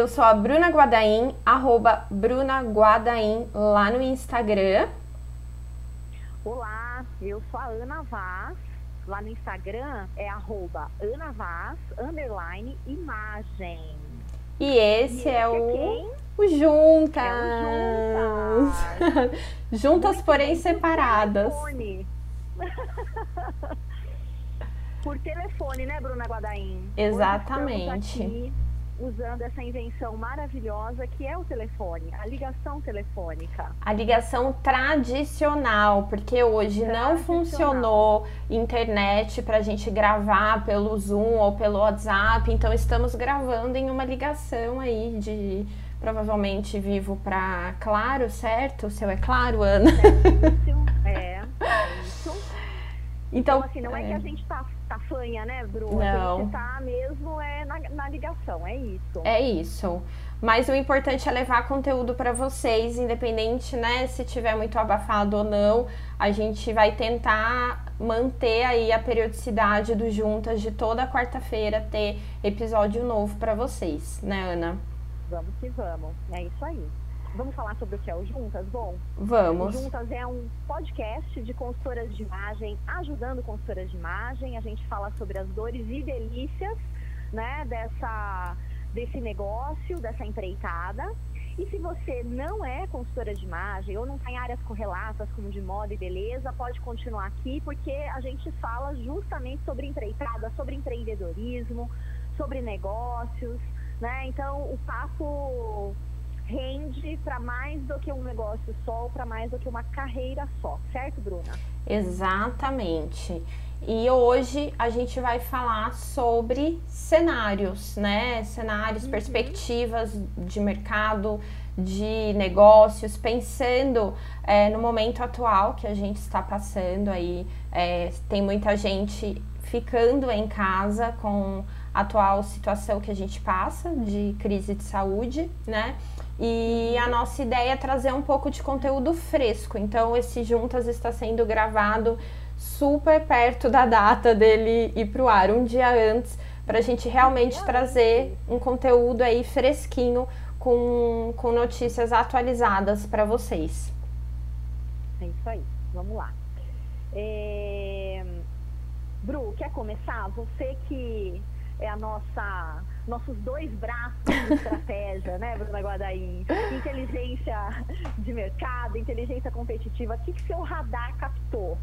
Eu sou a Bruna Guadaim, arroba Bruna Guadaim lá no Instagram. Olá, eu sou a Ana Vaz. Lá no Instagram é arroba Ana Vaz, underline, imagem. E esse E é esse o, quem? o Juntas. É o Juntas. Juntas, Muito porém separadas. telefone. Por telefone, né, Bruna Guadaim? Exatamente. Usando essa invenção maravilhosa que é o telefone, a ligação telefônica. A ligação tradicional, porque hoje não Tradicional. funcionou internet para a gente gravar pelo Zoom ou pelo WhatsApp, então estamos gravando em uma ligação aí de provavelmente vivo para Claro, certo? O seu é Claro, Ana? É, é isso. Então, Então, assim, não é, que a gente tá, tá fanha, né, Bruna? Não. Gente tá mesmo é na, na ligação, é isso. É isso. Mas o importante é levar conteúdo para vocês, independente, né, se tiver muito abafado ou não. A gente vai tentar manter aí a periodicidade do Juntas de toda quarta-feira ter episódio novo para vocês, né, Ana? Vamos que vamos. É isso aí. Vamos falar sobre o que é o Juntas? Bom, o Vamos. Juntas é um podcast de consultoras de imagem, ajudando consultoras de imagem. A gente fala sobre as dores e delícias, né, dessa, desse negócio, dessa empreitada. E se você não é consultora de imagem ou não está em áreas correlatas como de moda e beleza, pode continuar aqui porque a gente fala justamente sobre empreitada, sobre empreendedorismo, sobre negócios, né? Então o papo rende para mais do que um negócio só, para mais do que uma carreira só, certo, Bruna? Exatamente. E hoje a gente vai falar sobre cenários, né? Cenários, perspectivas de mercado, de negócios, pensando é, no momento atual que a gente está passando aí. É, tem muita gente ficando em casa com a atual situação que a gente passa de crise de saúde, né? E a nossa ideia é trazer um pouco de conteúdo fresco. Então, esse Juntas está sendo gravado super perto da data dele ir pro ar, um dia antes, para a gente realmente trazer um conteúdo aí fresquinho com, com notícias atualizadas para vocês. É isso aí, vamos lá. É... Bru, quer começar? Você que é a nossa nossos dois braços de estratégia, né, Bruna Guadaim? Inteligência de mercado, inteligência competitiva, o que, que seu radar captou?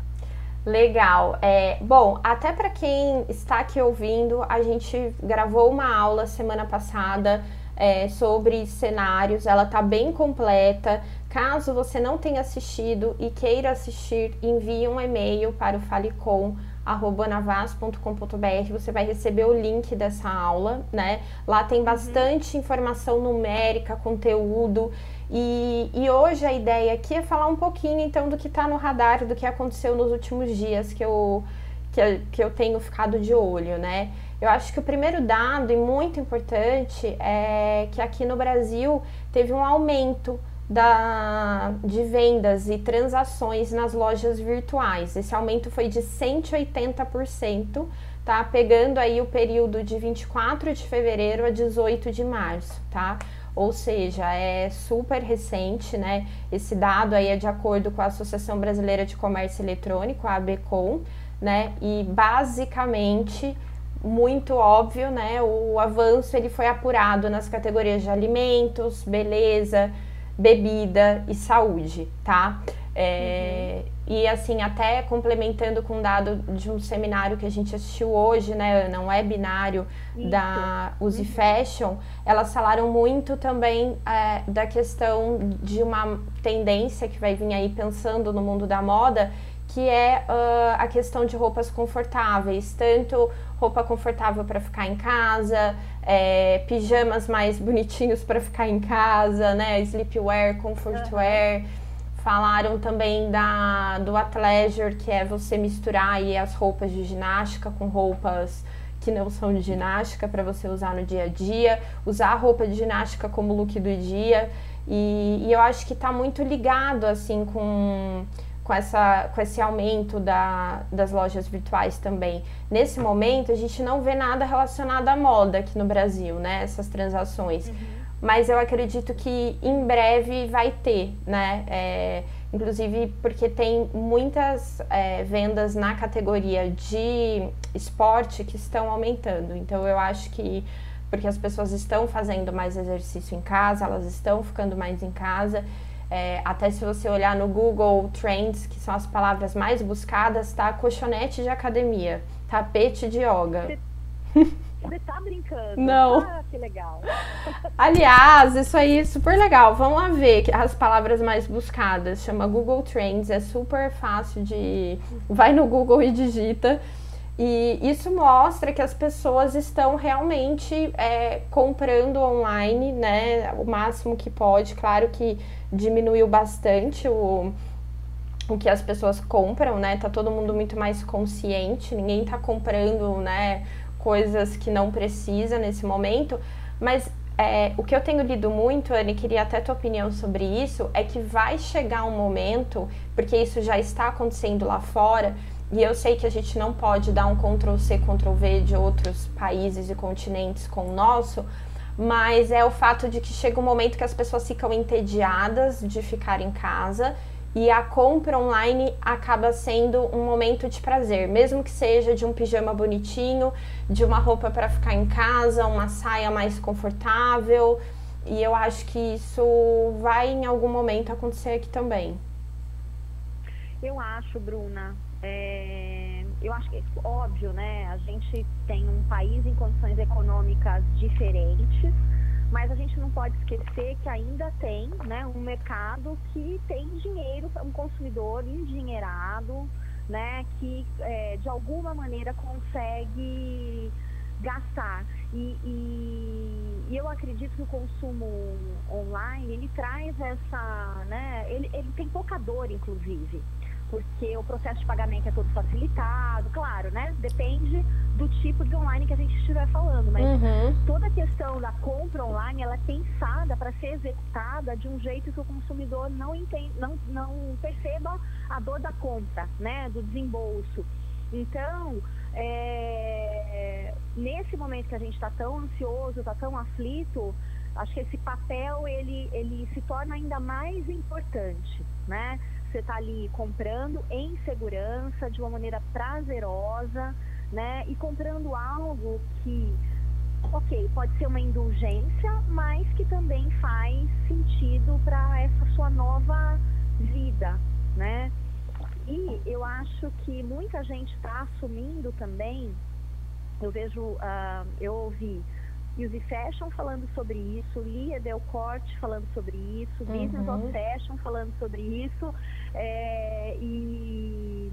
Legal. É, bom, até para quem está aqui ouvindo, a gente gravou uma aula semana passada é, sobre cenários. Ela tá bem completa. Caso você não tenha assistido e queira assistir, envie um e-mail para o falecom@navas.com.br. Você vai receber o link dessa aula, né? Lá tem bastante informação numérica, conteúdo. E, e hoje a ideia aqui é falar um pouquinho então do que está no radar, do que aconteceu nos últimos dias que eu, que, que eu tenho ficado de olho, né? Eu acho que o primeiro dado e muito importante é que aqui no Brasil teve um aumento da, de vendas e transações nas lojas virtuais. Esse aumento foi de 180%, tá? Pegando aí o período de 24 de fevereiro a 18 de março, tá? Ou seja, é super recente, né? Esse dado aí é de acordo com a Associação Brasileira de Comércio Eletrônico, a ABCOM, né? E basicamente muito óbvio, né? O avanço ele foi apurado nas categorias de alimentos, beleza, bebida e saúde, tá? É, E assim, até complementando com um dado de um seminário que a gente assistiu hoje, né, Ana, um webinário Isso. da Uzi Fashion, elas falaram muito também é, da questão de uma tendência que vai vir aí pensando no mundo da moda, que é ah, a questão de roupas confortáveis, tanto roupa confortável para ficar em casa, é, pijamas mais bonitinhos para ficar em casa, né, sleepwear, comfortwear. Falaram também da, do athleisure, que é você misturar aí as roupas de ginástica com roupas que não são de ginástica para você usar no dia a dia, usar a roupa de ginástica como look do dia. E, e eu acho que está muito ligado assim com, com, essa, com esse aumento da, das lojas virtuais também. Nesse momento, a gente não vê nada relacionado à moda aqui no Brasil, né? Essas transações. mas eu acredito que em breve vai ter, né? É, inclusive porque tem muitas é, vendas na categoria de esporte que estão aumentando. Então eu acho que porque as pessoas estão fazendo mais exercício em casa, elas estão ficando mais em casa. É, até se você olhar no Google Trends, que são as palavras mais buscadas, tá colchonete de academia, tapete de yoga. Você tá brincando? Não. Ah, que legal. Aliás, isso aí é super legal. Vamos lá ver as palavras mais buscadas. Chama Google Trends, é super fácil de. Vai no Google e digita. E isso mostra que as pessoas estão realmente é, comprando online, né? O máximo que pode. Claro que diminuiu bastante o, o que as pessoas compram, né? Tá todo mundo muito mais consciente, ninguém tá comprando, né? Coisas que não precisa nesse momento. Mas é, o que eu tenho lido muito, Anne, queria até tua opinião sobre isso, é que vai chegar um momento, porque isso já está acontecendo lá fora, e eu sei que a gente não pode dar um Ctrl C, Ctrl V de outros países e continentes com o nosso, mas é o fato de que chega um momento que as pessoas ficam entediadas de ficar em casa e a compra online acaba sendo um momento de prazer, mesmo que seja de um pijama bonitinho, de uma roupa para ficar em casa, uma saia mais confortável. E eu acho que isso vai em algum momento acontecer aqui também. Eu acho, Bruna. É... Eu acho que é óbvio, né? A gente tem um país em condições econômicas diferentes, mas a gente não pode esquecer que ainda tem né, um mercado que tem dinheiro, um consumidor endinheirado, né, que é, de alguma maneira consegue gastar. E, e, e, eu acredito que o consumo online, ele traz essa, né, ele, ele tem pouca dor, inclusive porque o processo de pagamento é todo facilitado, claro, né? Depende do tipo de online que a gente estiver falando, mas uhum. toda a questão da compra online ela é pensada para ser executada de um jeito que o consumidor não entende, não, não perceba a dor da compra, né? Do desembolso. Então, é, nesse momento que a gente está tão ansioso, está tão aflito, acho que esse papel ele, ele se torna ainda mais importante, né? Você está ali comprando em segurança, de uma maneira prazerosa, né? E comprando algo que, ok, pode ser uma indulgência, mas que também faz sentido para essa sua nova vida, né? E eu acho que muita gente está assumindo também, eu vejo, uh, eu ouvi Easy Fashion falando sobre isso, Lia Delcorte falando sobre isso, uhum. Business of Fashion falando sobre isso, é, e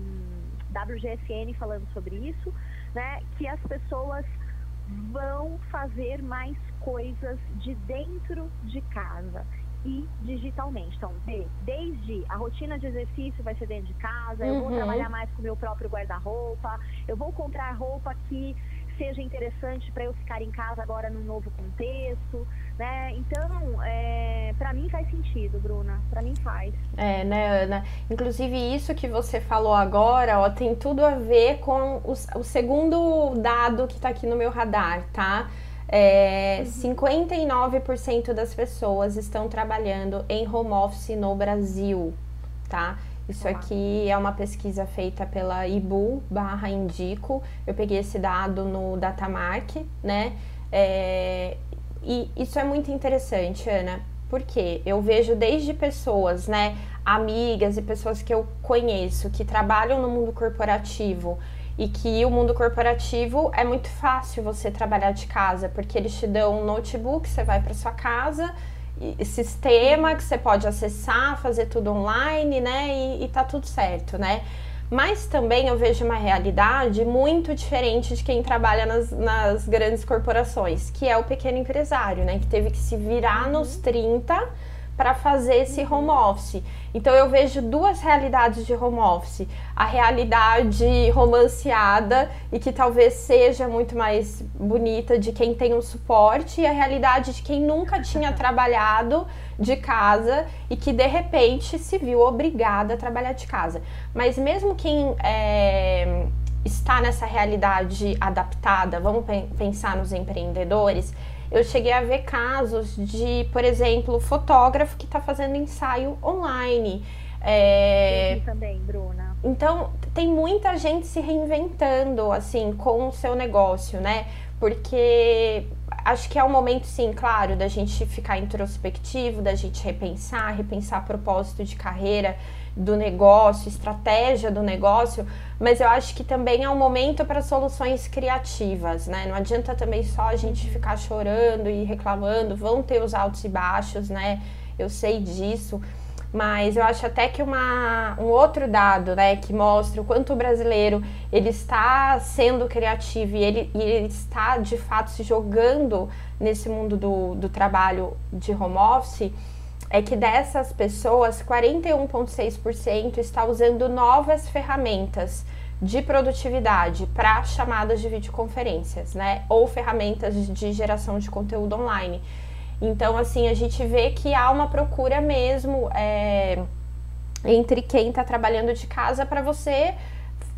WGSN falando sobre isso, né? Que as pessoas vão fazer mais coisas de dentro de casa e digitalmente. Então, desde a rotina de exercício vai ser dentro de casa, uhum. eu vou uhum. trabalhar mais com o meu próprio guarda-roupa, eu vou comprar roupa que seja interessante para eu ficar em casa agora num novo contexto, né? Então, é, para mim faz sentido, Bruna. Para mim faz. É, né, Ana? Inclusive isso que você falou agora, ó, tem tudo a ver com o, o segundo dado que está aqui no meu radar, tá? É, uhum. 59% das pessoas estão trabalhando em home office no Brasil, tá? Isso aqui é uma pesquisa feita pela Ibu barra Indico. Eu peguei esse dado no Datamark, né? É, e isso é muito interessante, Ana, porque eu vejo desde pessoas, né, amigas e pessoas que eu conheço que trabalham no mundo corporativo e que o mundo corporativo é muito fácil você trabalhar de casa, porque eles te dão um notebook, você vai para sua casa sistema que você pode acessar, fazer tudo online, né? E, e tá tudo certo, né? Mas também eu vejo uma realidade muito diferente de quem trabalha nas, nas grandes corporações, que é o pequeno empresário, né? Que teve que se virar nos 30 para fazer esse home office. Então eu vejo duas realidades de home office: a realidade romanceada e que talvez seja muito mais bonita de quem tem um suporte, e a realidade de quem nunca tinha trabalhado de casa e que de repente se viu obrigada a trabalhar de casa. Mas mesmo quem é, está nessa realidade adaptada, vamos pensar nos empreendedores Eu cheguei a ver casos de, por exemplo, fotógrafo que está fazendo ensaio online. É... também, Bruna. Então, tem muita gente se reinventando, assim, com o seu negócio, né? Porque acho que é um momento, sim, claro, da gente ficar introspectivo, da gente repensar, repensar propósito de carreira do negócio, estratégia do negócio, mas eu acho que também é um momento para soluções criativas, né? Não adianta também só a gente ficar chorando e reclamando, vão ter os altos e baixos, né? Eu sei disso. Mas eu acho até que uma, um outro dado, né, que mostra o quanto o brasileiro ele está sendo criativo e ele, e ele está de fato se jogando nesse mundo do, do trabalho de home office, é que dessas pessoas, 41,6% está usando novas ferramentas de produtividade para chamadas de videoconferências, né? Ou ferramentas de geração de conteúdo online. Então, assim, a gente vê que há uma procura mesmo é, entre quem está trabalhando de casa para você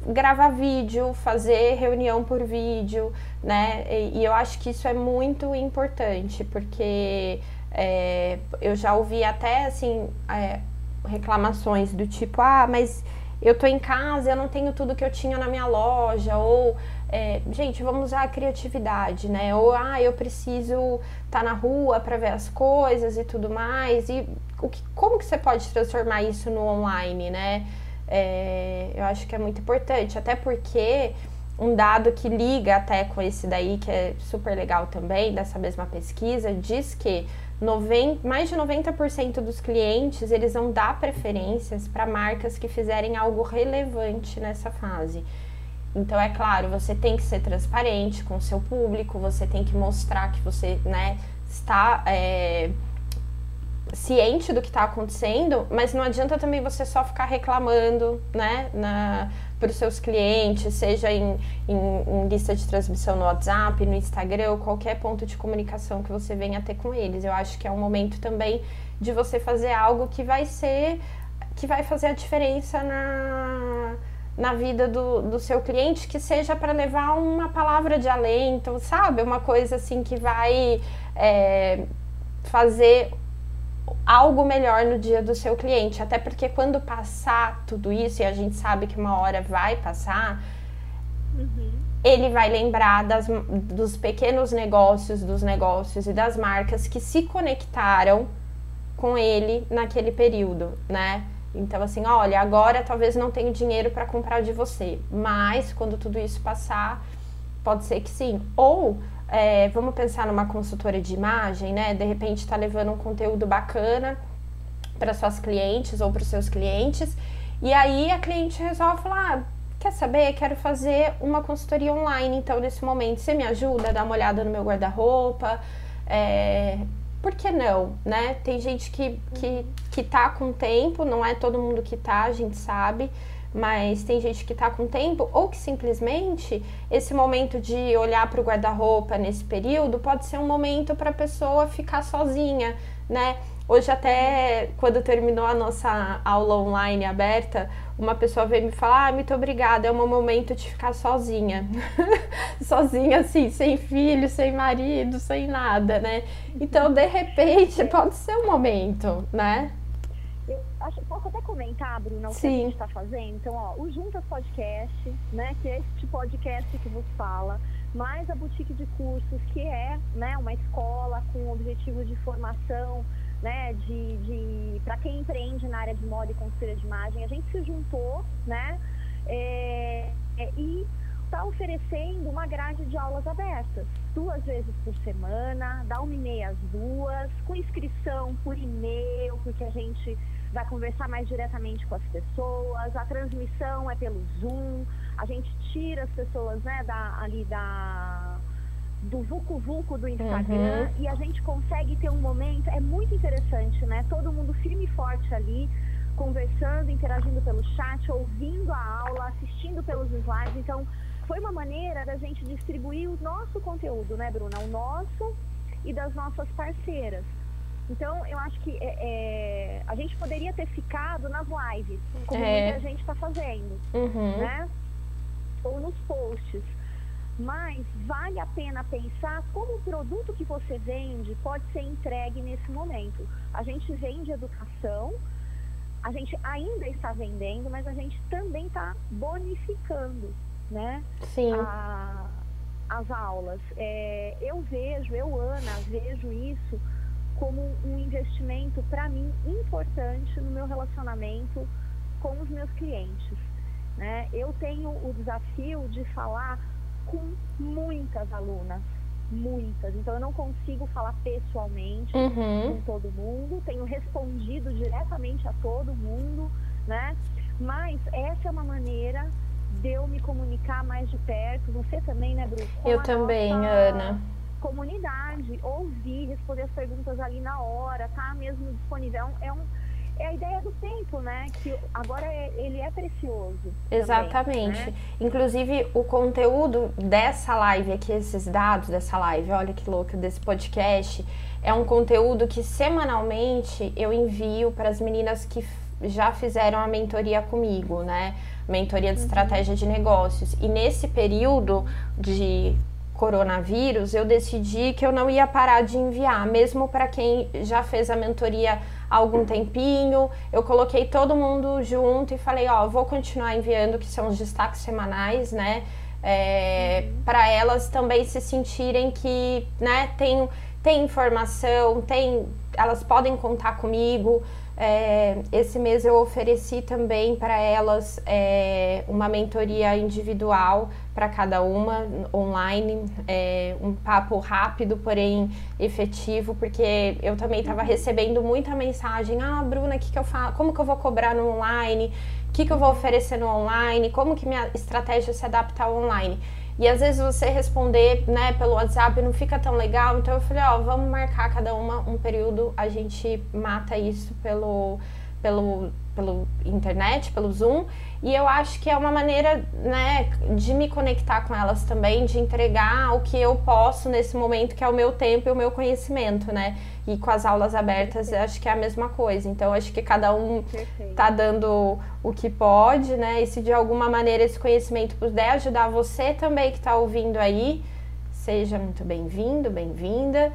gravar vídeo, fazer reunião por vídeo, né? E, e, eu acho que isso é muito importante, porque é, eu já ouvi até assim é, reclamações do tipo, ah, mas eu tô em casa, eu não tenho tudo que eu tinha na minha loja, ou é, gente, vamos usar a criatividade, né? Ou ah, eu preciso estar tá na rua para ver as coisas e tudo mais. E o que, como que você pode transformar isso no online, né? É, eu acho que é muito importante, até porque um dado que liga até com esse daí, que é super legal também, dessa mesma pesquisa, diz que 90, mais de 90% dos clientes eles vão dar preferências para marcas que fizerem algo relevante nessa fase. Então, é claro, você tem que ser transparente com o seu público, você tem que mostrar que você né, está é, ciente do que está acontecendo, mas não adianta também você só ficar reclamando né, para os seus clientes, seja em, em, em, lista de transmissão no WhatsApp, no Instagram, qualquer ponto de comunicação que você venha ter com eles. Eu acho que é um momento também de você fazer algo que vai ser, que vai fazer a diferença na na vida do, do seu cliente que seja para levar uma palavra de alento, sabe? Uma coisa assim que vai é, fazer algo melhor no dia do seu cliente. Até porque quando passar tudo isso, e a gente sabe que uma hora vai passar, uhum. ele vai lembrar das, dos pequenos negócios, dos negócios e das marcas que se conectaram com ele naquele período, né? Então, assim, olha, agora talvez não tenha dinheiro para comprar de você, mas quando tudo isso passar, pode ser que sim. Ou é, vamos pensar numa consultora de imagem, né? De repente está levando um conteúdo bacana para suas clientes ou para os seus clientes, e aí a cliente resolve falar: ah, quer saber? Quero fazer uma consultoria online, então nesse momento você me ajuda a dar uma olhada no meu guarda-roupa. É, por que não, né? Tem gente que, que, que tá com tempo, não é todo mundo que tá, a gente sabe, mas tem gente que tá com tempo, ou que simplesmente esse momento de olhar para o guarda-roupa nesse período pode ser um momento para a pessoa ficar sozinha, né? Hoje até quando terminou a nossa aula online aberta, uma pessoa veio me falar, ah, muito obrigada, é um momento de ficar sozinha. sozinha assim, sem filho, sem marido, sem nada, né? Então, de repente, pode ser um momento, né? Acho, posso até comentar, Bruna, o Sim. que a gente está fazendo? Então, ó, o Juntas Podcast, né, que é este podcast que vos fala, mais a Boutique de Cursos, que é né, uma escola com objetivo de formação né, de, de para quem empreende na área de moda e consultoria de imagem, a gente se juntou, né, é, é, e está oferecendo uma grade de aulas abertas, duas vezes por semana, da uma e meia às duas, com inscrição por e-mail, porque a gente vai conversar mais diretamente com as pessoas, a transmissão é pelo Zoom, a gente tira as pessoas, né, da, ali da do Vucu Vucu do Instagram uhum. e a gente consegue ter um momento, é muito interessante, né? Todo mundo firme e forte ali, conversando, interagindo pelo chat, ouvindo a aula, assistindo pelos slides. Então, foi uma maneira da gente distribuir o nosso conteúdo, né, Bruna? O nosso e das nossas parceiras. Então, eu acho que é, é, a gente poderia ter ficado nas lives, como é. muita gente está fazendo, uhum. né? Ou nos posts. mas vale a pena pensar como o produto que você vende pode ser entregue nesse momento. A gente vende educação, a gente ainda está vendendo, mas a gente também está bonificando, né? Sim. A, as aulas. É, eu vejo, eu, Ana, vejo isso como um investimento, para mim, importante no meu relacionamento com os meus clientes. Né? Eu tenho o desafio de falar com muitas alunas, muitas. Então eu não consigo falar pessoalmente uhum. com todo mundo, tenho respondido diretamente a todo mundo, né? Mas essa é uma maneira de eu me comunicar mais de perto. Você também, né, Bruno? Eu também, Ana. Comunidade, ouvir, responder as perguntas ali na hora, tá mesmo disponível. É um, é a ideia do tempo, né? Que agora é, ele é precioso. Exatamente. Também, né? Inclusive, o conteúdo dessa live aqui, esses dados dessa live, olha que louco, desse podcast, é um conteúdo que semanalmente eu envio para as meninas que já fizeram a mentoria comigo, né? Mentoria de uhum. estratégia de negócios. E nesse período de coronavírus, eu decidi que eu não ia parar de enviar, mesmo para quem já fez a mentoria há algum tempinho. Eu coloquei todo mundo junto e falei, ó, vou continuar enviando, que são os destaques semanais, né? É, uhum. para elas também se sentirem que, né, tem, tem informação, tem, elas podem contar comigo. É, esse mês eu ofereci também para elas é, uma mentoria individual para cada uma, online, é, um papo rápido, porém efetivo, porque eu também estava uhum. recebendo muita mensagem: ah, Bruna, que que eu faço? como que eu vou cobrar no online? O que, que eu vou oferecer no online? Como que minha estratégia se adapta ao online? E às vezes você responder, né, pelo WhatsApp não fica tão legal. Então eu falei, ó, vamos marcar cada uma um período, a gente mata isso pelo pelo pelo internet, pelo Zoom, e eu acho que é uma maneira, né, de me conectar com elas também, de entregar o que eu posso nesse momento, que é o meu tempo e o meu conhecimento, né? E com as aulas abertas, eu acho que é a mesma coisa. Então, acho que cada um Perfeito. tá dando o que pode, né? E se de alguma maneira esse conhecimento puder ajudar você também que tá ouvindo aí, seja muito bem-vindo, bem-vinda.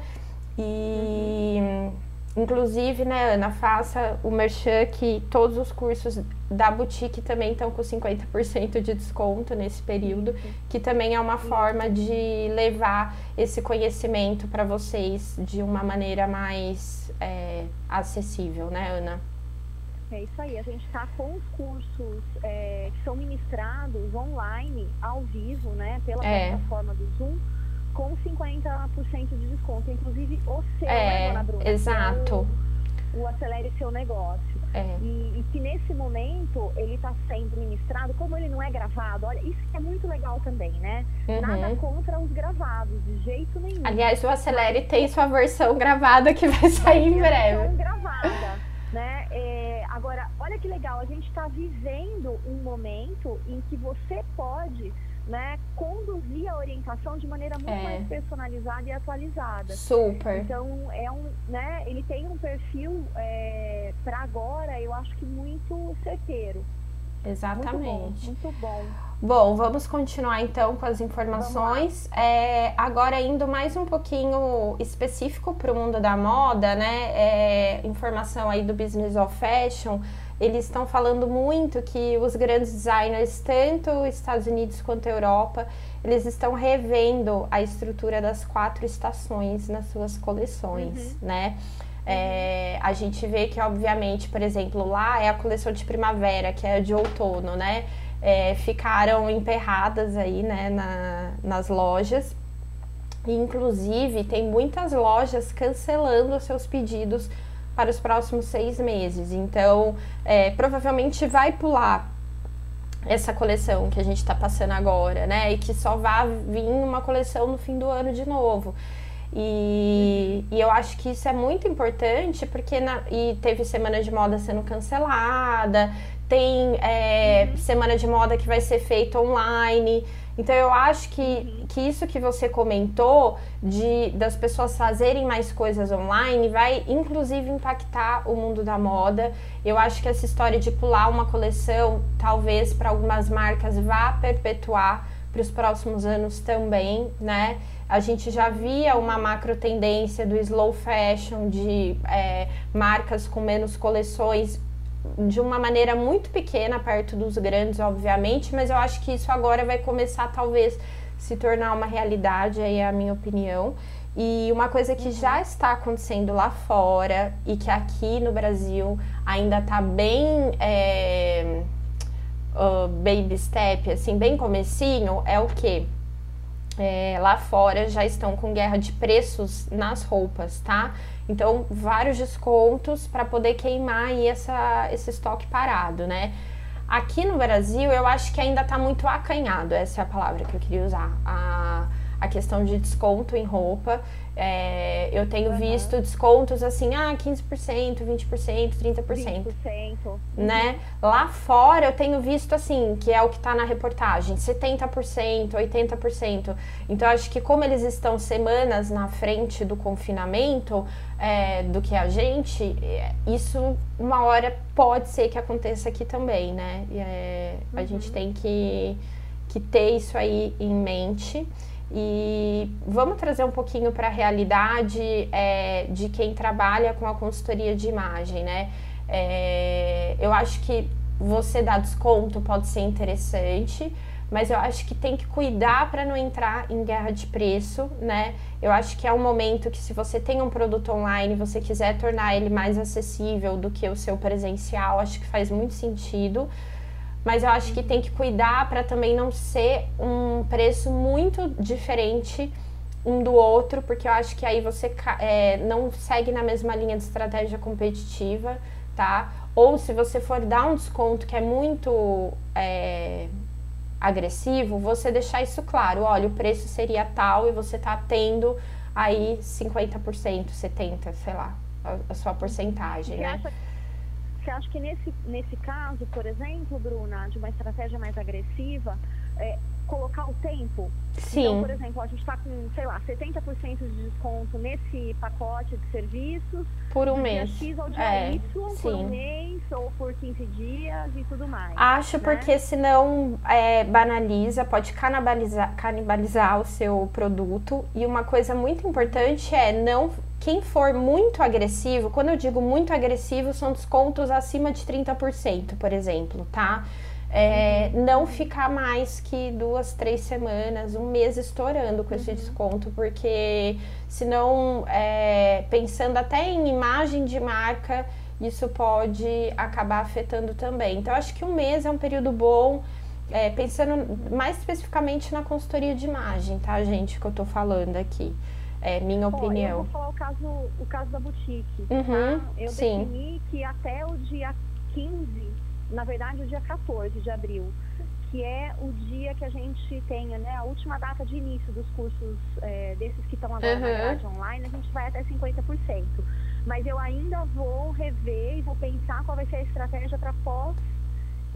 E. Uhum Inclusive, né, Ana, faça o merchan que todos os cursos da boutique também estão com 50% de desconto nesse período, que também é uma forma de levar esse conhecimento para vocês de uma maneira mais é, acessível, né, Ana? É isso aí, a gente está com os cursos é, que são ministrados online, ao vivo, né, pela é. plataforma do Zoom com 50% de desconto, inclusive o seu, é, né, Dona Bruna? Exato. O, o Acelere Seu Negócio. É. E, e, que nesse momento ele está sendo ministrado, como ele não é gravado, olha, isso é muito legal também, né? Uhum. Nada contra os gravados, de jeito nenhum. Aliás, o Acelere tem sua versão gravada que vai sair em breve. Versão gravada, né? É, agora, olha que legal, a gente está vivendo um momento em que você pode né, conduzir a orientação de maneira muito é. mais personalizada e atualizada. Super. Então, é um, né, ele tem um perfil é, para agora, eu acho que muito certeiro. Exatamente. Muito bom. Muito bom. Bom, vamos continuar então com as informações. É, agora indo mais um pouquinho específico para o mundo da moda, né? É, informação aí do Business of Fashion eles estão falando muito que os grandes designers, tanto Estados Unidos quanto Europa, eles estão revendo a estrutura das quatro estações nas suas coleções, uhum. né? É, a gente vê que, obviamente, por exemplo, lá é a coleção de primavera, que é a de outono, né? É, ficaram emperradas aí, né, na, nas lojas. E, inclusive, tem muitas lojas cancelando seus pedidos para os próximos seis meses. Então, é, provavelmente vai pular essa coleção que a gente está passando agora, né? E que só vai vir uma coleção no fim do ano de novo. E, e eu acho que isso é muito importante porque na, e teve semana de moda sendo cancelada, tem é, uhum. semana de moda que vai ser feita online. Então eu acho que, que isso que você comentou de das pessoas fazerem mais coisas online vai inclusive impactar o mundo da moda. Eu acho que essa história de pular uma coleção, talvez para algumas marcas vá perpetuar para os próximos anos também, né? A gente já via uma macro tendência do slow fashion, de é, marcas com menos coleções, de uma maneira muito pequena, perto dos grandes, obviamente, mas eu acho que isso agora vai começar, talvez, se tornar uma realidade, aí é a minha opinião. E uma coisa que já está acontecendo lá fora e que aqui no Brasil ainda está bem é, uh, baby step, assim, bem comecinho, é o que? É, lá fora já estão com guerra de preços nas roupas, tá? Então, vários descontos para poder queimar aí essa, esse estoque parado, né? Aqui no Brasil, eu acho que ainda está muito acanhado, essa é a palavra que eu queria usar. A, a questão de desconto em roupa. É, eu tenho uhum. visto descontos assim, ah, 15%, 20%, 30%. 20%. Né? Lá fora eu tenho visto assim, que é o que está na reportagem, 70%, 80%. Então acho que como eles estão semanas na frente do confinamento é, do que a gente, é, isso uma hora pode ser que aconteça aqui também, né? É, a uhum. gente tem que, que ter isso aí em mente. E vamos trazer um pouquinho para a realidade é, de quem trabalha com a consultoria de imagem, né? É, eu acho que você dar desconto pode ser interessante, mas eu acho que tem que cuidar para não entrar em guerra de preço, né? Eu acho que é um momento que se você tem um produto online, você quiser tornar ele mais acessível do que o seu presencial, acho que faz muito sentido mas eu acho que tem que cuidar para também não ser um preço muito diferente um do outro, porque eu acho que aí você é, não segue na mesma linha de estratégia competitiva, tá? Ou se você for dar um desconto que é muito é, agressivo, você deixar isso claro. Olha, o preço seria tal e você tá tendo aí 50%, 70%, sei lá, a, a sua porcentagem, né? Você acha que nesse, nesse caso, por exemplo, Bruna, de uma estratégia mais agressiva, é, colocar o tempo? Sim. Então, por exemplo, a gente está com, sei lá, 70% de desconto nesse pacote de serviços. Por um mês. X ao dia é, Y, sim. por um mês ou por 15 dias e tudo mais. Acho né? porque senão é, banaliza, pode canibalizar, canibalizar o seu produto. E uma coisa muito importante é não quem for muito agressivo, quando eu digo muito agressivo, são descontos acima de 30%, por exemplo, tá? É, uhum. não ficar mais que duas, três semanas, um mês estourando com esse uhum. desconto, porque senão, é, pensando até em imagem de marca, isso pode acabar afetando também. Então, acho que um mês é um período bom. É, pensando mais especificamente na consultoria de imagem, tá, gente, que eu tô falando aqui. É minha opinião. Eu vou falar o caso, o caso da boutique. Uhum, tá? Eu sim. defini que até o dia 15, na verdade o dia 14 de abril, que é o dia que a gente tenha, né, a última data de início dos cursos é, desses que estão agora uhum. na grade online, a gente vai até 50%. Mas eu ainda vou rever e vou pensar qual vai ser a estratégia para pós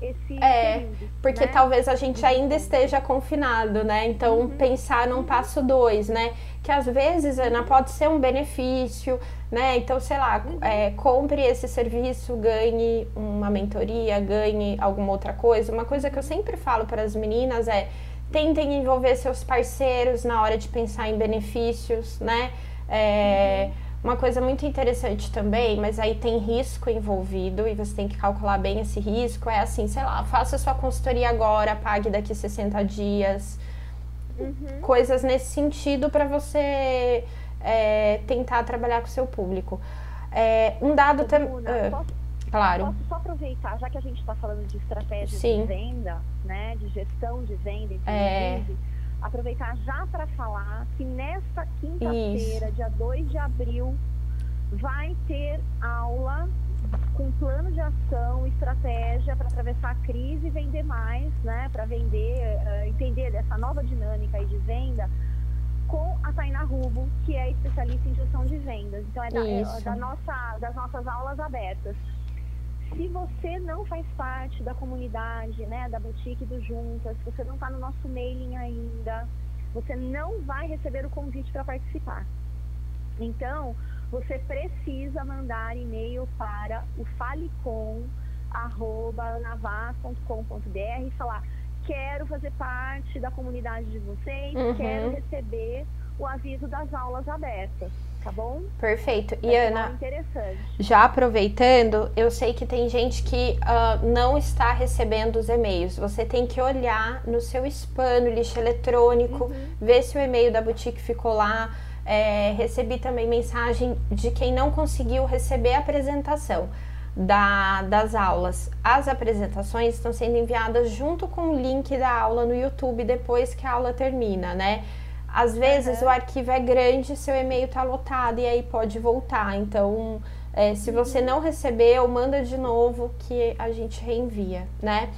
esse é, período, porque né? talvez a gente ainda esteja confinado, né? Então uhum. pensar num passo dois, né? Que às vezes, Ana, pode ser um benefício, né? Então, sei lá, uhum. é, compre esse serviço, ganhe uma mentoria, ganhe alguma outra coisa. Uma coisa que eu sempre falo para as meninas é tentem envolver seus parceiros na hora de pensar em benefícios, né? É, uhum uma coisa muito interessante também, mas aí tem risco envolvido e você tem que calcular bem esse risco. É assim, sei lá, faça sua consultoria agora, pague daqui 60 dias. Uhum. Coisas nesse sentido para você é, tentar trabalhar com o seu público. É, um dado também. Uh, claro. Posso só aproveitar, já que a gente está falando de estratégia Sim. de venda, né, de gestão de venda de é aproveitar já para falar que nesta quinta-feira, dia 2 de abril, vai ter aula com plano de ação, estratégia para atravessar a crise e vender mais, né? Para vender, uh, entender dessa nova dinâmica aí de venda com a Tainá Rubo, que é especialista em gestão de vendas. Então é, da, é da nossa, das nossas aulas abertas. Se você não faz parte da comunidade, né, da boutique do Juntas, se você não está no nosso mailing ainda, você não vai receber o convite para participar. Então, você precisa mandar e-mail para o falecom@navas.com.br e falar quero fazer parte da comunidade de vocês, Uhum. quero receber o aviso das aulas abertas, tá bom? Perfeito. E Vai Ana, já aproveitando, eu sei que tem gente que ah, não está recebendo os e-mails. Você tem que olhar no seu spam, no lixo eletrônico, ver se o e-mail da boutique ficou lá. É, recebi também mensagem de quem não conseguiu receber a apresentação da, das aulas. As apresentações estão sendo enviadas junto com o link da aula no YouTube depois que a aula termina, né? Às vezes Uhum. o arquivo é grande, seu e-mail tá lotado e aí pode voltar. Então, é, se você não recebeu, manda de novo que a gente reenvia, né?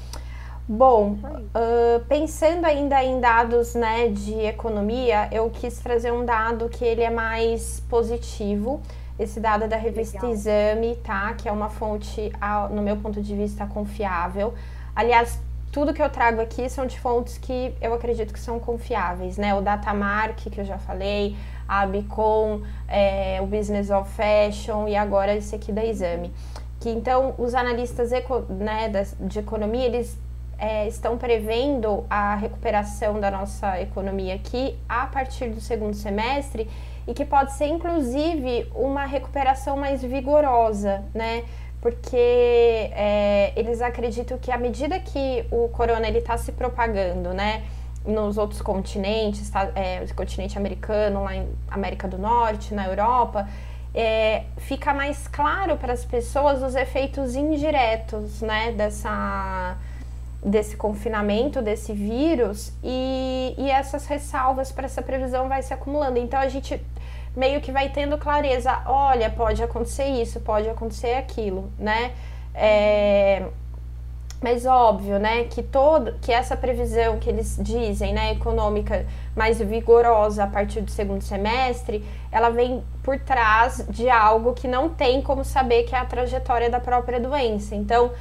Bom, ah, pensando ainda em dados né, de economia, eu quis trazer um dado que ele é mais positivo. Esse dado é da revista Legal. Exame, tá? Que é uma fonte, ah, no meu ponto de vista, confiável. Aliás, tudo que eu trago aqui são de fontes que eu acredito que são confiáveis, né? O Datamark, que eu já falei, a Abicom, é, o Business of Fashion e agora esse aqui da Exame. Que então os analistas eco- né, de economia, eles é, estão prevendo a recuperação da nossa economia aqui a partir do segundo semestre e que pode ser inclusive uma recuperação mais vigorosa, né? Porque é, eles acreditam que à medida que o corona ele está se propagando, né? Nos outros continentes, tá, é, continente americano, lá em América do Norte, na Europa, é, fica mais claro para as pessoas os efeitos indiretos, né? Dessa desse confinamento, desse vírus, e, e essas ressalvas para essa previsão vai se acumulando. Então a gente meio que vai tendo clareza, olha, pode acontecer isso, pode acontecer aquilo, né? É, mas óbvio, né, que todo, que essa previsão que eles dizem, né, econômica mais vigorosa a partir do segundo semestre, ela vem por trás de algo que não tem como saber que é a trajetória da própria doença. Então,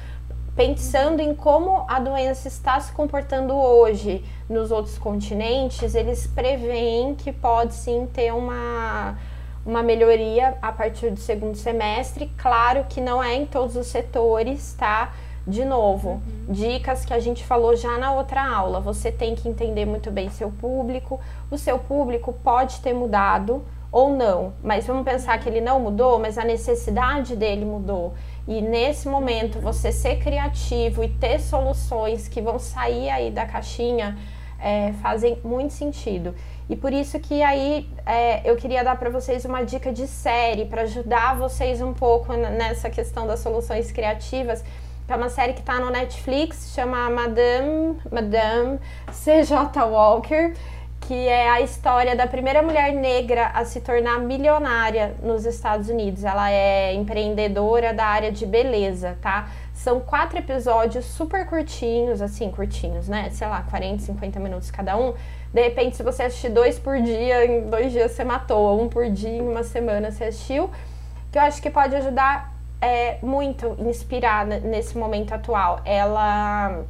pensando em como a doença está se comportando hoje nos outros continentes, eles preveem que pode sim ter uma, uma melhoria a partir do segundo semestre. Claro que não é em todos os setores, tá? De novo, dicas que a gente falou já na outra aula. Você tem que entender muito bem seu público. O seu público pode ter mudado ou não, mas vamos pensar que ele não mudou, mas a necessidade dele mudou. E nesse momento, você ser criativo e ter soluções que vão sair aí da caixinha é, fazem muito sentido. E por isso que aí é, eu queria dar para vocês uma dica de série para ajudar vocês um pouco nessa questão das soluções criativas. É uma série que está no Netflix, chama Madame, Madame C.J. Walker, que é a história da primeira mulher negra a se tornar milionária nos Estados Unidos. Ela é empreendedora da área de beleza, tá? São quatro episódios super curtinhos, assim, curtinhos, né? Sei lá, 40, 50 minutos cada um. De repente, se você assistir dois por dia, em dois dias você matou, um por dia, em uma semana você assistiu, que eu acho que pode ajudar é, muito, inspirar nesse momento atual. Ela,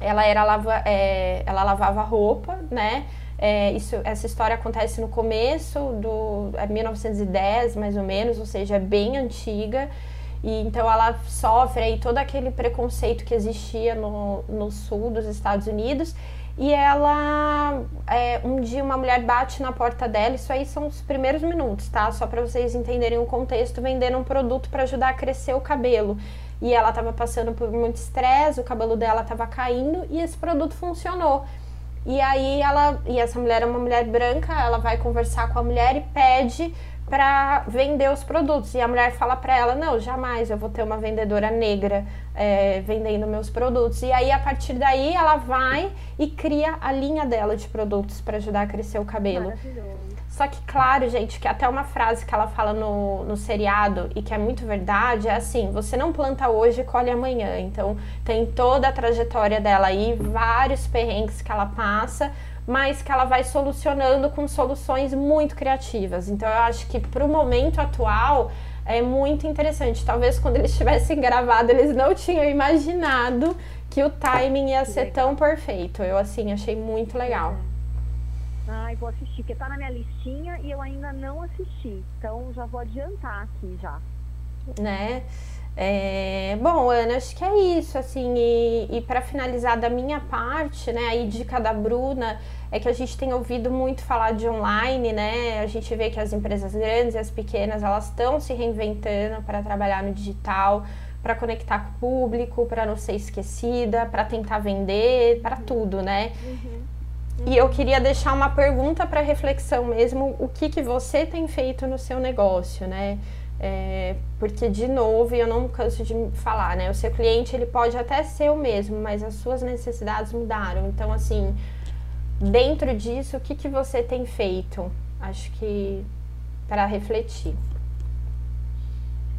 ela era lava, é, ela lavava roupa, né? É, isso, essa história acontece no começo do é 1910, mais ou menos, ou seja, é bem antiga. E então ela sofre aí todo aquele preconceito que existia no, no sul dos Estados Unidos. E ela, é, um dia uma mulher bate na porta dela, isso aí são os primeiros minutos, tá? Só para vocês entenderem o contexto, vendendo um produto para ajudar a crescer o cabelo. E ela estava passando por muito estresse, o cabelo dela estava caindo e esse produto funcionou. E aí ela, e essa mulher é uma mulher branca, ela vai conversar com a mulher e pede para vender os produtos. E a mulher fala para ela: Não, jamais eu vou ter uma vendedora negra é, vendendo meus produtos. E aí, a partir daí, ela vai e cria a linha dela de produtos para ajudar a crescer o cabelo. Só que, claro, gente, que até uma frase que ela fala no, no seriado e que é muito verdade é assim: você não planta hoje e colhe amanhã. Então, tem toda a trajetória dela aí, vários perrengues que ela passa mas que ela vai solucionando com soluções muito criativas. Então eu acho que para o momento atual é muito interessante. Talvez quando eles tivessem gravado eles não tinham imaginado que o timing ia ser tão perfeito. Eu assim achei muito legal. Ai, vou assistir, porque tá na minha listinha e eu ainda não assisti. Então já vou adiantar aqui já. Né? É, bom, Ana, acho que é isso, assim, e, e para finalizar da minha parte, né, a dica da Bruna é que a gente tem ouvido muito falar de online, né, a gente vê que as empresas grandes e as pequenas, elas estão se reinventando para trabalhar no digital, para conectar com o público, para não ser esquecida, para tentar vender, para tudo, né? Uhum. E eu queria deixar uma pergunta para reflexão mesmo, o que, que você tem feito no seu negócio, né? É, porque, de novo, eu não canso de falar, né? O seu cliente, ele pode até ser o mesmo, mas as suas necessidades mudaram. Então, assim, dentro disso, o que, que você tem feito? Acho que para refletir.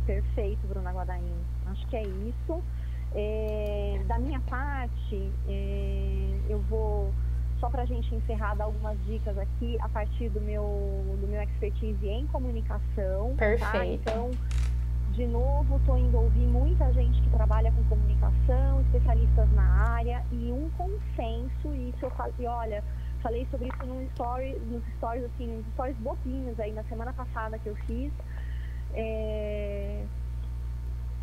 Perfeito, Bruna Guadagnino. Acho que é isso. É, da minha parte, é, eu vou só para a gente encerrar, dar algumas dicas aqui a partir do meu, do meu expertise em comunicação. Tá? Perfeito. Tá? Então, de novo, estou indo ouvir muita gente que trabalha com comunicação, especialistas na área e um consenso, e isso eu falei, olha, falei sobre isso num story, nos stories, assim, nos stories bobinhos aí na semana passada que eu fiz. É,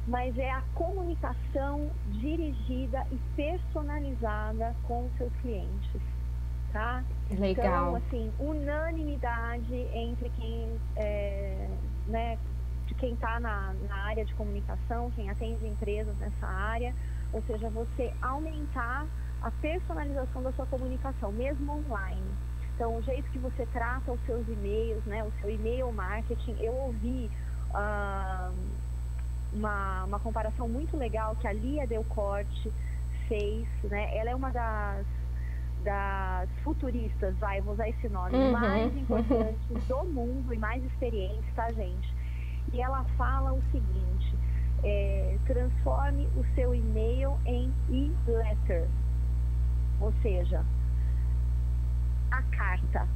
mas é a comunicação dirigida e personalizada com seus clientes tá? Legal. Então, assim, unanimidade entre quem, é, né, de quem está na, na área de comunicação, quem atende empresas nessa área, ou seja, você aumentar a personalização da sua comunicação, mesmo online. Então, o jeito que você trata os seus e-mails, né, o seu e-mail marketing, eu ouvi uh, uma, uma comparação muito legal que a Lia Delcorte fez, né? Ela é uma das das futuristas, vai, vou usar esse nome, uhum. mais importantes do mundo e mais experientes, tá, gente? E ela fala o seguinte: é, transforme o seu e-mail em e-letter, ou seja, a carta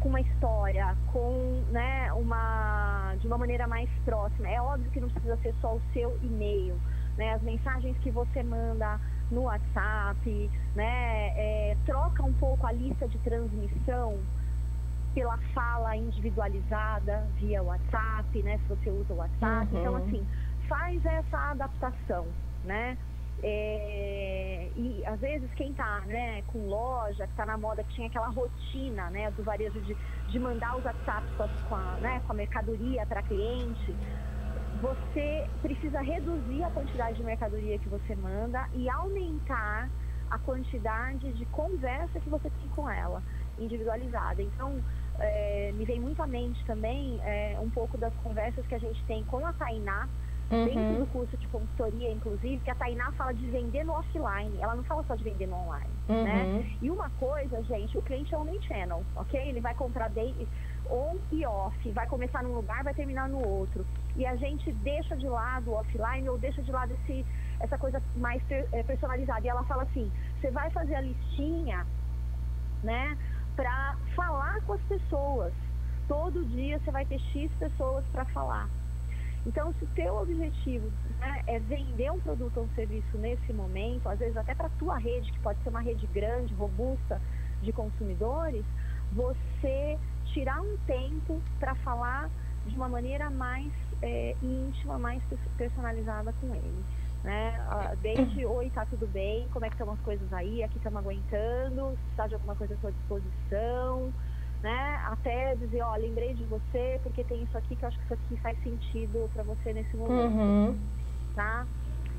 com uma história, com né, uma de uma maneira mais próxima. É óbvio que não precisa ser só o seu e-mail, né? As mensagens que você manda no WhatsApp, né? É, troca um pouco a lista de transmissão pela fala individualizada via WhatsApp, né? Se você usa o WhatsApp. Então, uhum. Então, assim, faz essa adaptação, né? É, e às vezes quem está né, com loja, que está na moda, que tinha aquela rotina né, do varejo de, de mandar os WhatsApps com a, né, com a mercadoria para cliente, você precisa reduzir a quantidade de mercadoria que você manda e aumentar a quantidade de conversa que você tem com ela, individualizada. Então, é, me vem muito à mente também é, um pouco das conversas que a gente tem com a Tainá, uhum. dentro do curso de consultoria, inclusive, que a Tainá fala de vender no offline, ela não fala só de vender no online, uhum. né? E uma coisa, gente, o cliente é omnichannel, ok? Ele vai comprar day, on e off, vai começar num lugar, vai terminar no outro. E a gente deixa de lado o offline ou deixa de lado esse, essa coisa mais é, personalizada. E ela fala assim, você vai fazer a listinha, né, para falar com as pessoas. Todo dia você vai ter X pessoas para falar. Então, se o teu objetivo né, é vender um produto ou um serviço nesse momento, às vezes até para a tua rede, que pode ser uma rede grande, robusta de consumidores, você tirar um tempo para falar de uma maneira mais é, íntima, mais personalizada com ele. Né? Desde oi, tá tudo bem, como é que estão as coisas aí, aqui estamos aguentando, se precisa de alguma coisa à sua disposição, né? Até dizer, ó, lembrei de você porque tem isso aqui que eu acho que isso aqui faz sentido para você nesse momento. Uhum. Tá?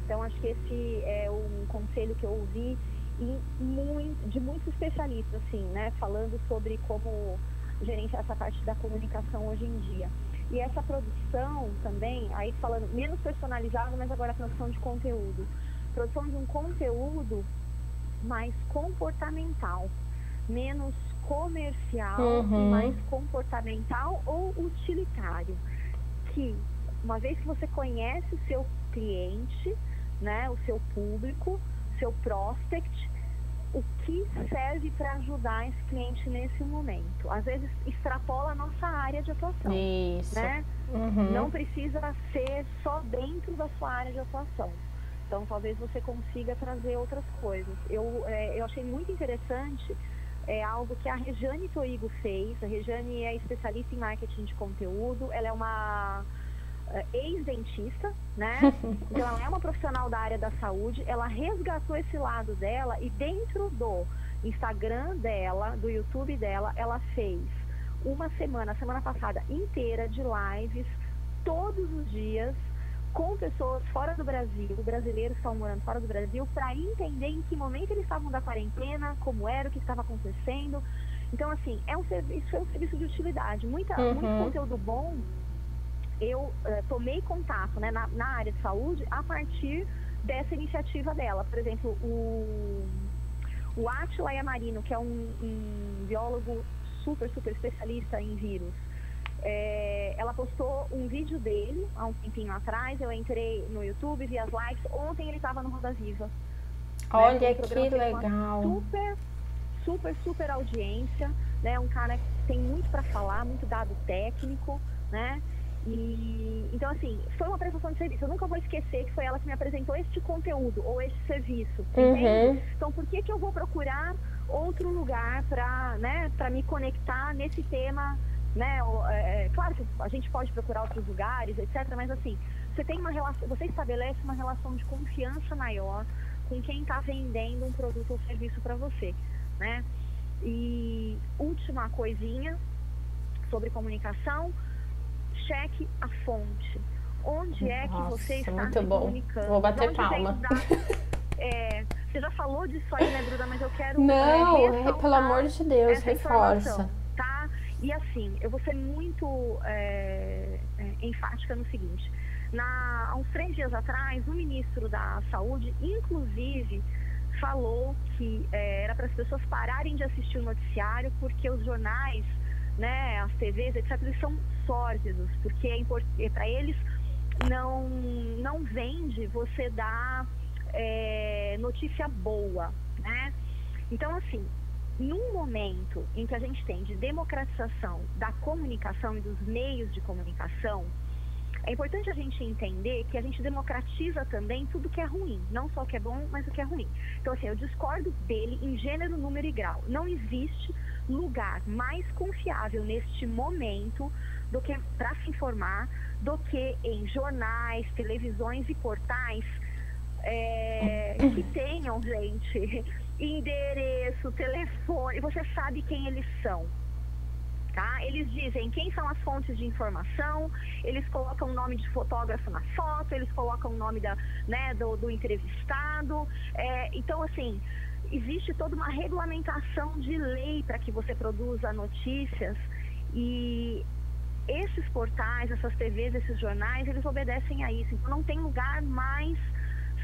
Então acho que esse é um conselho que eu ouvi e muito, de muitos especialistas, assim, né? Falando sobre como gerenciar essa parte da comunicação hoje em dia. E essa produção também, aí falando menos personalizada, mas agora produção de conteúdo. Produção de um conteúdo mais comportamental, menos comercial uhum. mais comportamental ou utilitário. Que uma vez que você conhece o seu cliente, né, o seu público, seu prospect, o que serve para ajudar esse cliente nesse momento. Às vezes extrapola a nossa área de atuação. Isso. Né? Uhum. Não precisa ser só dentro da sua área de atuação. Então talvez você consiga trazer outras coisas. Eu, é, eu achei muito interessante é algo que a Rejane Toigo fez. A Rejane é especialista em marketing de conteúdo. Ela é uma ex-dentista, né? Então ela é uma profissional da área da saúde, ela resgatou esse lado dela e dentro do Instagram dela, do YouTube dela, ela fez uma semana, semana passada inteira de lives, todos os dias, com pessoas fora do Brasil, brasileiros que estão morando fora do Brasil, para entender em que momento eles estavam da quarentena, como era, o que estava acontecendo. Então, assim, é um serviço, é um serviço de utilidade. Muita, uhum. Muito conteúdo bom eu uh, tomei contato né, na, na, área de saúde a partir dessa iniciativa dela. Por exemplo, o, o Atila Yamarino, que é um, um biólogo super, super especialista em vírus, é, ela postou um vídeo dele há um tempinho atrás. Eu entrei no YouTube, vi as lives. Ontem ele estava no Roda Viva. Né, Olha né, que legal. Super, super, super audiência. Né? Um cara que tem muito para falar, muito dado técnico, né? E, então, assim, foi uma prestação de serviço. Eu nunca vou esquecer que foi ela que me apresentou este conteúdo ou este serviço. Uhum. Então, por que, que eu vou procurar outro lugar para né, me conectar nesse tema? Né? É, é, claro que a gente pode procurar outros lugares, etc. Mas, assim, você tem uma relação, você estabelece uma relação de confiança maior com quem está vendendo um produto ou serviço para você, né? E última coisinha sobre comunicação cheque a fonte. Onde é que você está muito bom. comunicando? Vou bater palma. É, você já falou disso aí, né, Bruda? Mas eu quero. Não, é, pelo amor de Deus, reforça. Tá? E assim, eu vou ser muito é, é, enfática no seguinte. Na, há uns três dias atrás, o ministro da Saúde, inclusive, falou que é, era para as pessoas pararem de assistir o noticiário porque os jornais né, as TVs, etc., eles são sórdidos, porque é, é para eles não, não vende você dar é, notícia boa, né? Então, assim, num momento em que a gente tem de democratização da comunicação e dos meios de comunicação, é importante a gente entender que a gente democratiza também tudo que é ruim, não só o que é bom, mas o que é ruim. Então, assim, eu discordo dele em gênero, número e grau. Não existe lugar mais confiável neste momento do que para se informar do que em jornais, televisões e portais é, que tenham, gente, endereço, telefone, você sabe quem eles são. Tá? Eles dizem quem são as fontes de informação, eles colocam o nome de fotógrafo na foto, eles colocam o nome da, né, do, do entrevistado. É, então, assim, existe toda uma regulamentação de lei para que você produza notícias e esses portais, essas TVs, esses jornais, eles obedecem a isso. Então, não tem lugar mais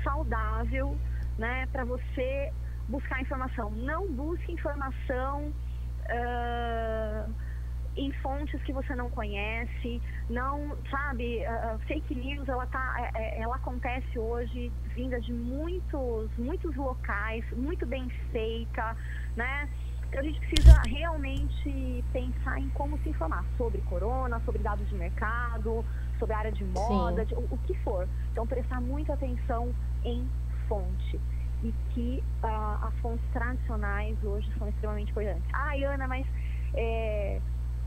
saudável né, para você buscar informação. Não busque informação. Uh, em fontes que você não conhece, não, sabe, uh, fake news, ela, tá, é, é, ela acontece hoje vinda de muitos, muitos locais, muito bem feita, né? Então a gente precisa realmente pensar em como se informar sobre corona, sobre dados de mercado, sobre a área de moda, de, o, o, que for. Então prestar muita atenção em fonte e que uh, as fontes tradicionais hoje são extremamente importantes. Ah, Ana, mas é,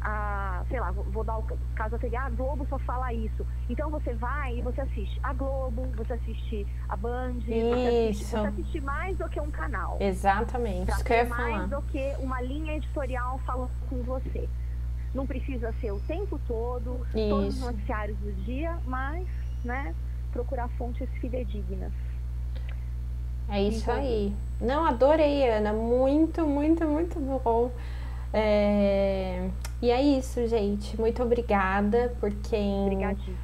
a, sei lá, vou, dar o caso TV, a Globo só fala isso. Então você vai e você assiste a Globo, você assiste a Band, você assiste, você assiste, mais do que um canal. Exatamente, isso que eu ia mais falar. do que uma linha editorial falando com você. Não precisa ser o tempo todo, isso. todos os noticiários do dia, mas, né, procurar fontes fidedignas. É isso então, aí. Não, adorei, Ana. Muito, muito, muito bom. É... E é isso, gente. Muito obrigada por quem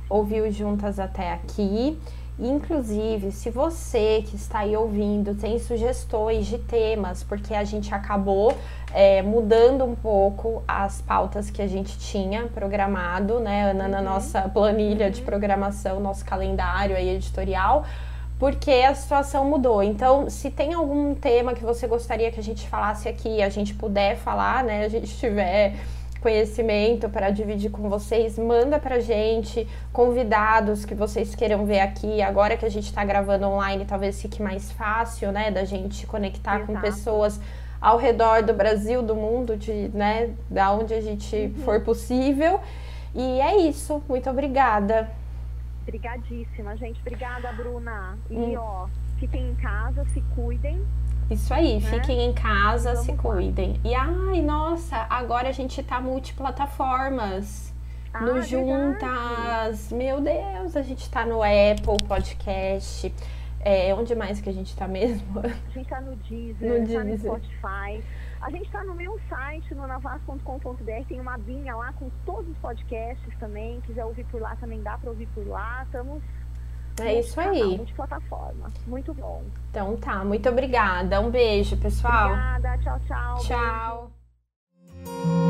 ouviu juntas até aqui. Inclusive, se você que está aí ouvindo tem sugestões de temas, porque a gente acabou é, mudando um pouco as pautas que a gente tinha programado, né, Ana, uhum. na nossa planilha de uhum. programação, nosso calendário aí editorial porque a situação mudou. Então, se tem algum tema que você gostaria que a gente falasse aqui, a gente puder falar, né, a gente tiver conhecimento para dividir com vocês, manda pra gente convidados que vocês queiram ver aqui. Agora que a gente está gravando online, talvez fique mais fácil, né, da gente conectar Exato. com pessoas ao redor do Brasil, do mundo, de, né, da onde a gente uhum. for possível. E é isso. Muito obrigada. Obrigadíssima, gente. Obrigada, Bruna. E, hum. ó, fiquem em casa, se cuidem. Isso aí, né? fiquem em casa, Vamos se cuidem. Lá. E ai, nossa, agora a gente tá multiplataformas. Ah, no Juntas. Verdade. Meu Deus, a gente tá no Apple Podcast. É, onde mais que a gente tá mesmo? A gente tá no Deezer, no, tá no Spotify. A gente tá no meu site, no navas.com.br, tem uma binha lá com todos os podcasts também. Quiser ouvir por lá também dá para ouvir por lá. Estamos é isso aí. Multiplataforma. Muito bom. Então tá, muito obrigada. Um beijo, pessoal. Obrigada, tchau, tchau. Tchau. Beijo.